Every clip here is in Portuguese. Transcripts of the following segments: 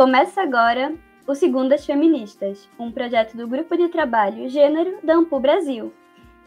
Começa agora o Segundas Feministas, um projeto do Grupo de Trabalho Gênero da Ampu Brasil.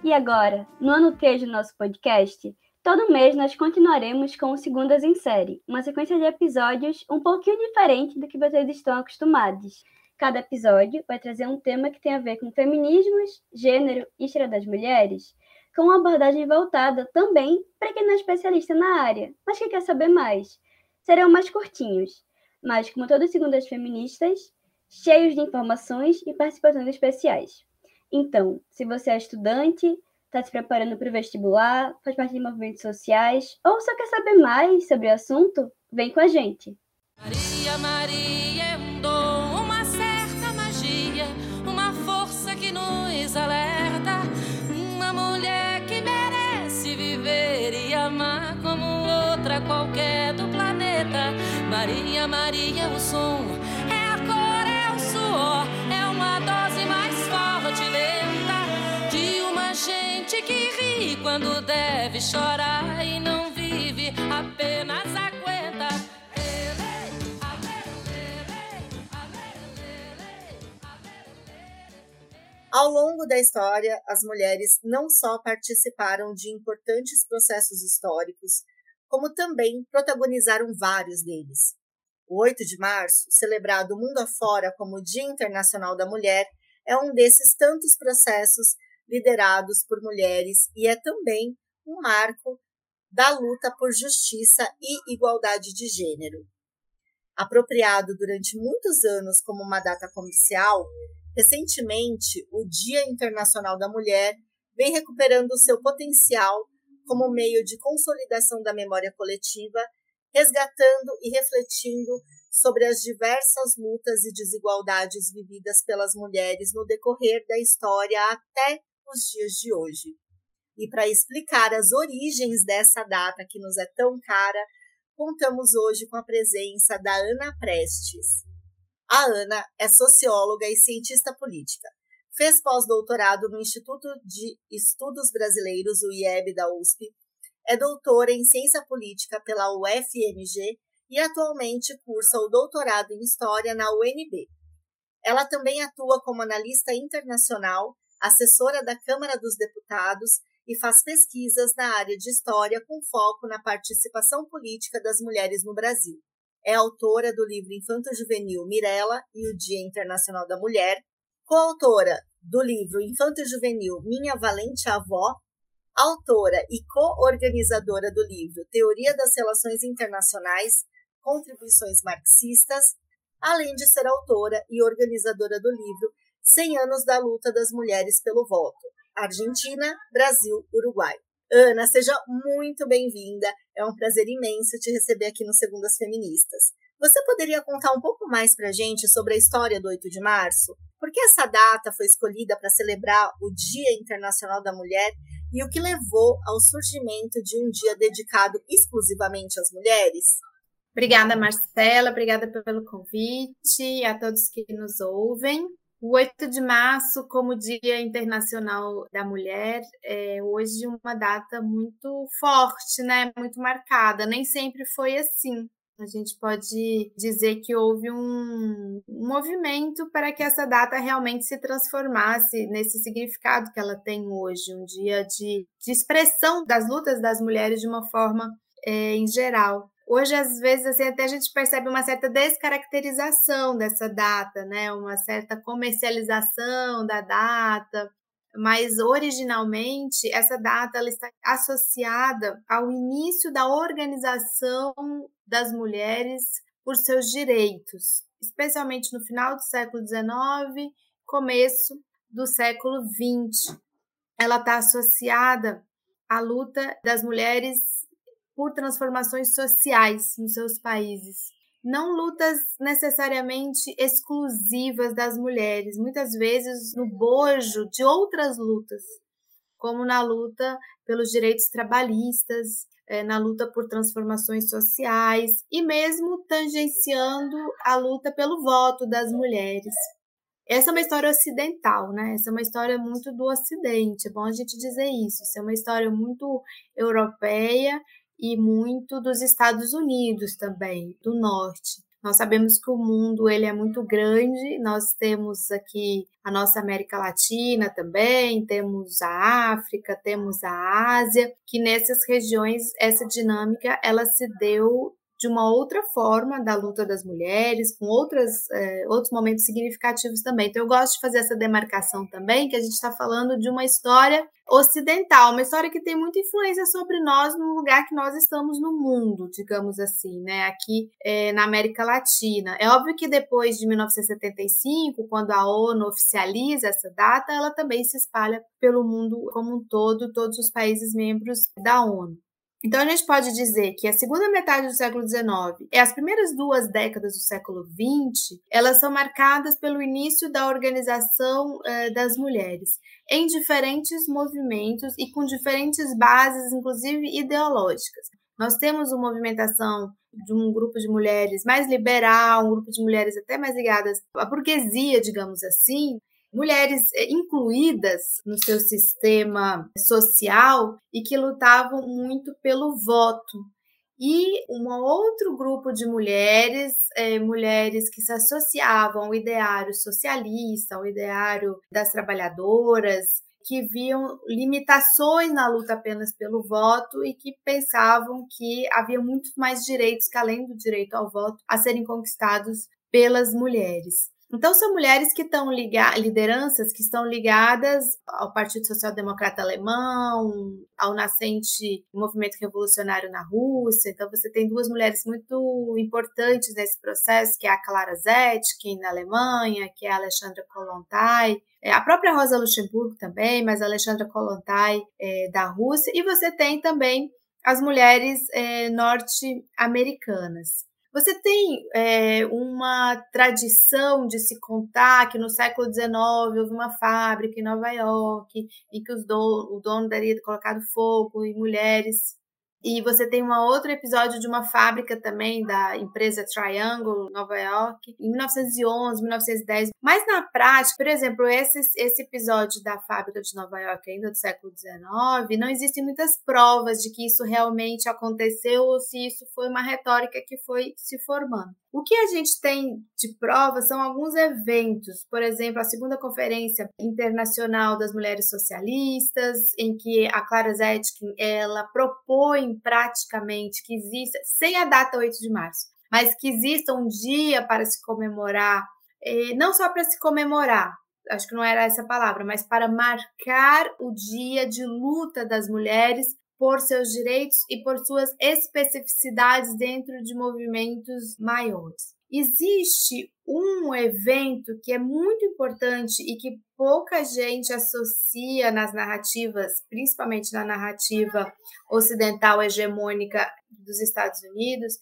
E agora, no ano 3 do nosso podcast, todo mês nós continuaremos com o Segundas em Série, uma sequência de episódios um pouquinho diferente do que vocês estão acostumados. Cada episódio vai trazer um tema que tem a ver com feminismos, gênero e história das mulheres, com uma abordagem voltada também para quem não é especialista na área, mas que quer saber mais. Serão mais curtinhos, mas como todas segundas feministas, cheios de informações e participações especiais. Então, se você é estudante, está se preparando para o vestibular, faz parte de movimentos sociais ou só quer saber mais sobre o assunto, vem com a gente. Maria, Maria é um dom, uma certa magia, uma força que nos alerta, uma mulher que merece viver e amar como outra qualquer do planeta. Maria, Maria quando deve chorar e não vive, apenas aguenta. Ao longo da história, as mulheres não só participaram de importantes processos históricos, como também protagonizaram vários deles. O 8 de março, celebrado mundo afora como Dia Internacional da Mulher, é um desses tantos processos liderados por mulheres e é também um marco da luta por justiça e igualdade de gênero. Apropriado durante muitos anos como uma data comercial, recentemente o Dia Internacional da Mulher vem recuperando seu potencial como meio de consolidação da memória coletiva, resgatando e refletindo sobre as diversas lutas e desigualdades vividas pelas mulheres no decorrer da história até os dias de hoje. E para explicar as origens dessa data que nos é tão cara, contamos hoje com a presença da Ana Prestes. A Ana é socióloga e cientista política, Fez pós-doutorado no Instituto de Estudos Brasileiros, o IEB da USP. É doutora em Ciência Política pela UFMG e atualmente cursa o doutorado em História na UNB. Ela também atua como analista internacional, assessora da Câmara dos Deputados e faz pesquisas na área de história com foco na participação política das mulheres no Brasil. É autora do livro Infanto Juvenil Mirella e o Dia Internacional da Mulher, coautora do livro Infanto e Juvenil Minha Valente Avó, autora e co-organizadora do livro Teoria das Relações Internacionais, Contribuições Marxistas, além de ser autora e organizadora do livro 100 anos da luta das mulheres pelo voto, Argentina, Brasil, Uruguai. Ana, seja muito bem-vinda. É um prazer imenso te receber aqui no Segundas Feministas. Você poderia contar um pouco mais para a gente sobre a história do 8 de março? Por que essa data foi escolhida para celebrar o Dia Internacional da Mulher e o que levou ao surgimento de um dia dedicado exclusivamente às mulheres? Obrigada, Marcela, obrigada pelo convite, a todos que nos ouvem. O 8 de março, como Dia Internacional da Mulher, é hoje uma data muito forte, né? Muito marcada. Nem sempre foi assim. A gente pode dizer que houve um, movimento para que essa data realmente se transformasse nesse significado que ela tem hoje, um dia de, de expressão das lutas das mulheres de uma forma é, em geral. Hoje, às vezes, assim, até a gente percebe uma certa descaracterização dessa data, né? Uma certa comercialização da data, mas originalmente essa data ela está associada ao início da organização das mulheres por seus direitos, especialmente no final do século XIX, começo do século XX. Ela está associada à luta das mulheres por transformações sociais nos seus países não lutas necessariamente exclusivas das mulheres, muitas vezes no bojo de outras lutas, como na luta pelos direitos trabalhistas, eh, na luta por transformações sociais e mesmo tangenciando a luta pelo voto das mulheres. Essa é uma história ocidental, né? Essa é uma história muito do Ocidente, é bom a gente dizer isso. Isso é uma história muito europeia e muito dos Estados Unidos também, do norte. Nós sabemos que o mundo ele é muito grande, nós temos aqui a nossa América Latina também, temos a África, temos a Ásia, que nessas regiões essa dinâmica ela se deu de uma outra forma da luta das mulheres, com outras, é, outros momentos significativos também. Então, eu gosto de fazer essa demarcação também, que a gente está falando de uma história ocidental, uma história que tem muita influência sobre nós no lugar que nós estamos no mundo, digamos assim, né? Aqui é, na América Latina. É óbvio que depois de 1975, quando a ONU oficializa essa data, ela também se espalha pelo mundo como um todo, todos os países membros da ONU. Então, a gente pode dizer que a segunda metade do século XIX e as primeiras duas décadas do século XX, elas são marcadas pelo início da organização eh, das mulheres em diferentes movimentos e com diferentes bases, inclusive ideológicas. Nós temos uma movimentação de um grupo de mulheres mais liberal, um grupo de mulheres até mais ligadas à burguesia, digamos assim, mulheres eh, incluídas no seu sistema social e que lutavam muito pelo voto. E um outro grupo de mulheres, é, mulheres que se associavam ao ideário socialista, ao ideário das trabalhadoras, que viam limitações na luta apenas pelo voto e que pensavam que havia muito mais direitos que além do direito ao voto a serem conquistados pelas mulheres. Então, são mulheres que estão ligadas, lideranças que estão ligadas ao Partido Social Democrata Alemão, ao nascente movimento revolucionário na Rússia. Então, você tem duas mulheres muito importantes nesse processo, que é a Clara Zetkin, na Alemanha, que é a Alexandra Kollontai, é, a própria Rosa Luxemburgo também, mas a Alexandra Kollontai é, da Rússia. E você tem também as mulheres é, norte-americanas. Você tem é, uma tradição de se contar que no século XIX houve uma fábrica em Nova York em que o dono teria colocado fogo em mulheres e você tem um outro episódio de uma fábrica também da empresa Triangle, Nova York, em 1911, 1910. Mas na prática, por exemplo, esse, esse episódio da fábrica de Nova York, ainda do século XIX, não existem muitas provas de que isso realmente aconteceu ou se isso foi uma retórica que foi se formando. O que a gente tem de prova são alguns eventos, por exemplo, a segunda conferência internacional das mulheres socialistas, em que a Clara Zetkin ela propõe praticamente que exista, sem a data 8 de março, mas que exista um dia para se comemorar, não só para se comemorar, acho que não era essa palavra, mas para marcar o dia de luta das mulheres por seus direitos e por suas especificidades dentro de movimentos maiores. Existe um evento que é muito importante e que pouca gente associa nas narrativas, principalmente na narrativa ocidental hegemônica dos Estados Unidos,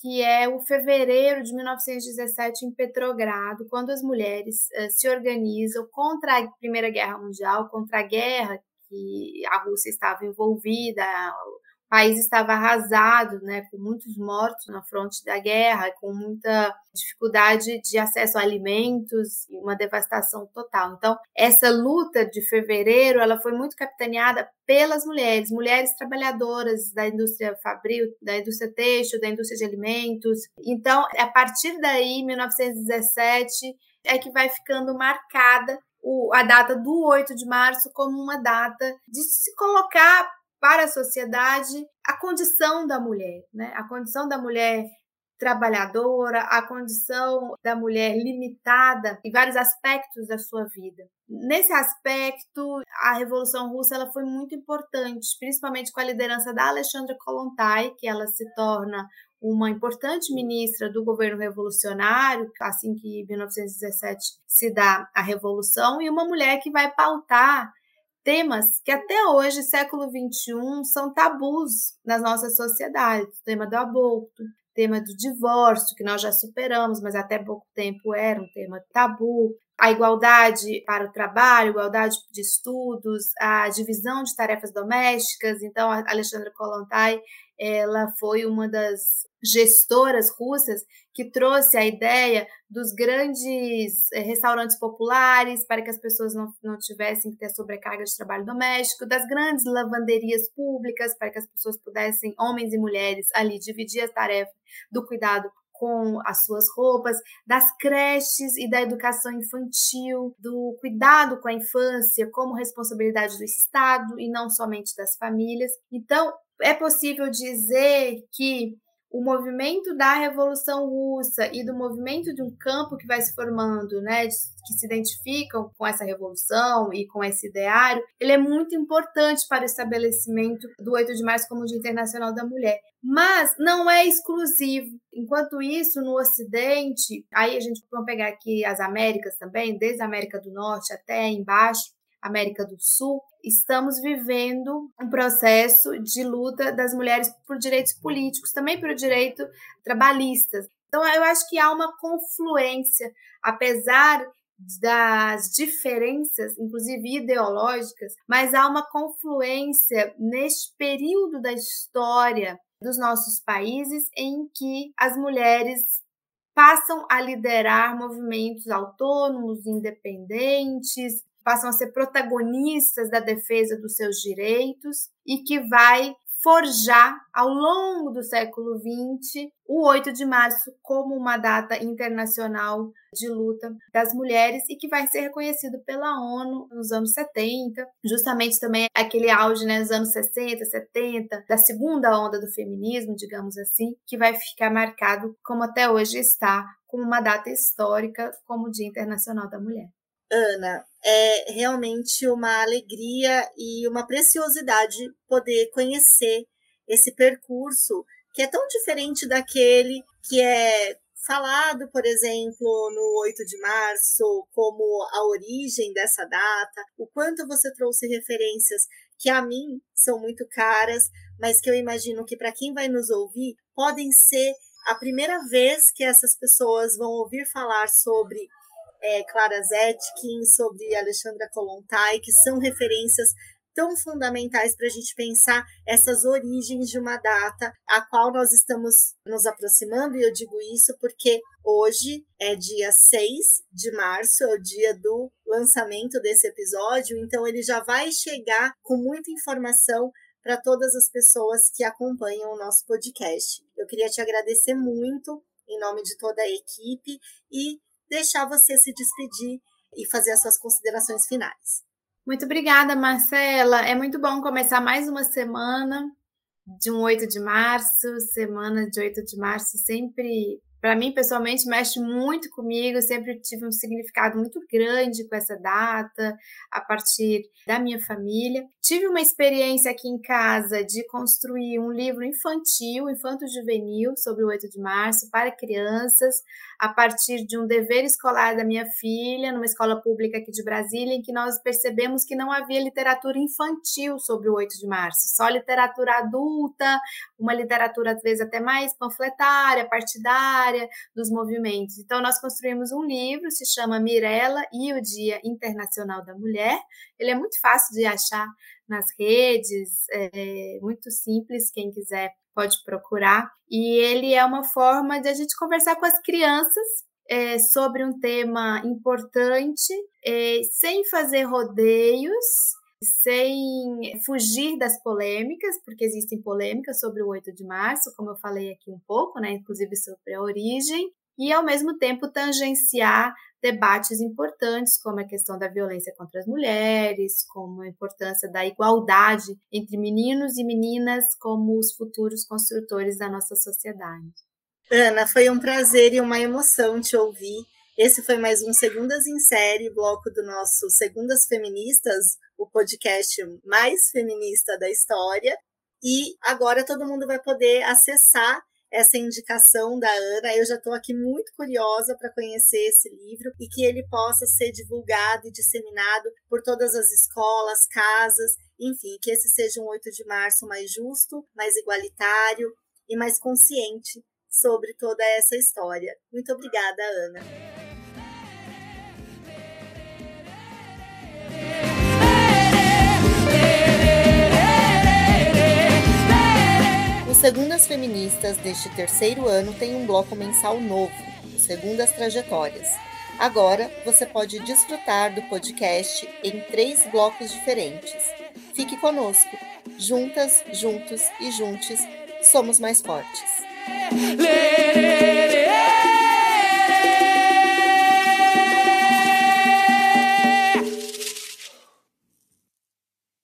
que é o fevereiro de 1917 em Petrogrado, quando as mulheres uh, se organizam contra a Primeira Guerra Mundial, contra a guerra que a Rússia estava envolvida, o país estava arrasado, né, com muitos mortos na fronte da guerra, com muita dificuldade de acesso a alimentos e uma devastação total. Então, essa luta de fevereiro, ela foi muito capitaneada pelas mulheres, mulheres trabalhadoras da indústria fabril, da indústria têxtil, da indústria de alimentos. Então, a partir daí, 1917, é que vai ficando marcada o, a data do 8 de março como uma data de se colocar para a sociedade a condição da mulher, né? a condição da mulher trabalhadora, a condição da mulher limitada em vários aspectos da sua vida. Nesse aspecto, a Revolução Russa ela foi muito importante, principalmente com a liderança da Alexandra Kollontai, que ela se torna uma importante ministra do governo revolucionário, assim que em 1917 se dá a revolução, e uma mulher que vai pautar temas que até hoje, século XXI, são tabus nas nossas sociedades. O tema do aborto, tema do divórcio, que nós já superamos, mas até pouco tempo era um tema tabu, a igualdade para o trabalho, igualdade de estudos, a divisão de tarefas domésticas. Então, a Alexandra Kollontai, ela foi uma das gestoras russas que trouxe a ideia dos grandes eh, restaurantes populares para que as pessoas não, não tivessem que ter sobrecarga de trabalho doméstico, das grandes lavanderias públicas para que as pessoas pudessem, homens e mulheres, ali dividir a tarefa do cuidado com as suas roupas, das creches e da educação infantil, do cuidado com a infância como responsabilidade do Estado e não somente das famílias. Então, é possível dizer que o movimento da Revolução Russa e do movimento de um campo que vai se formando, né, que se identificam com essa revolução e com esse ideário, ele é muito importante para o estabelecimento do 8 de março como Dia Internacional da Mulher. Mas não é exclusivo. Enquanto isso, no Ocidente, aí a gente vai pegar aqui as Américas também, desde a América do Norte até embaixo, América do Sul, estamos vivendo um processo de luta das mulheres por direitos políticos, também por direito trabalhistas. Então, eu acho que há uma confluência, apesar das diferenças, inclusive ideológicas, mas há uma confluência neste período da história dos nossos países em que as mulheres passam a liderar movimentos autônomos, independentes, passam a ser protagonistas da defesa dos seus direitos e que vai forjar ao longo do século XX o 8 de março como uma data internacional de luta das mulheres e que vai ser reconhecido pela ONU nos anos 70, justamente também aquele auge né, nos anos 60, 70, da segunda onda do feminismo, digamos assim, que vai ficar marcado como até hoje está como uma data histórica como o Dia Internacional da Mulher. Ana, é realmente uma alegria e uma preciosidade poder conhecer esse percurso que é tão diferente daquele que é falado, por exemplo, no 8 de março, como a origem dessa data, o quanto você trouxe referências que a mim são muito caras, mas que eu imagino que para quem vai nos ouvir podem ser a primeira vez que essas pessoas vão ouvir falar sobre é, Clara Zetkin, sobre Alexandra Kolontai, que são referências tão fundamentais para a gente pensar essas origens de uma data a qual nós estamos nos aproximando, e eu digo isso porque hoje é dia 6 de março, é o dia do lançamento desse episódio, então ele já vai chegar com muita informação para todas as pessoas que acompanham o nosso podcast. Eu queria te agradecer muito em nome de toda a equipe e deixar você se despedir e fazer as suas considerações finais. Muito obrigada, Marcela. É muito bom começar mais uma semana de um 8 de março, semana de 8 de março, sempre para mim, pessoalmente, mexe muito comigo. sempre tive um significado muito grande com essa data, a partir da minha família. Tive uma experiência aqui em casa de construir um livro infantil, infanto-juvenil, sobre o 8 de março, para crianças, a partir de um dever escolar da minha filha, numa escola pública aqui de Brasília, em que nós percebemos que não havia literatura infantil sobre o 8 de março, só literatura adulta, uma literatura, às vezes, até mais panfletária, partidária dos movimentos. Então, nós construímos um livro, se chama Mirella e o Dia Internacional da Mulher. Ele é muito fácil de achar nas redes, é muito simples, quem quiser pode procurar. E ele é uma forma de a gente conversar com as crianças é, sobre um tema importante, é, sem fazer rodeios, sem fugir das polêmicas, porque existem polêmicas sobre o 8 de março, como eu falei aqui um pouco, né, inclusive sobre a origem, e ao mesmo tempo tangenciar debates importantes, como a questão da violência contra as mulheres, como a importância da igualdade entre meninos e meninas como os futuros construtores da nossa sociedade. Ana, foi um prazer e uma emoção te ouvir. Esse foi mais um Segundas em Série, bloco do nosso Segundas Feministas, o podcast mais feminista da história. E agora todo mundo vai poder acessar essa indicação da Ana. Eu já estou aqui muito curiosa para conhecer esse livro e que ele possa ser divulgado e disseminado por todas as escolas, casas, enfim, que esse seja um 8 de março mais justo, mais igualitário e mais consciente sobre toda essa história. Muito obrigada, Ana. Segundas Feministas deste terceiro ano tem um bloco mensal novo, Segundas Trajetórias. Agora você pode desfrutar do podcast em três blocos diferentes. Fique conosco. Juntas, juntos e juntes, somos mais fortes. lê, lê, lê.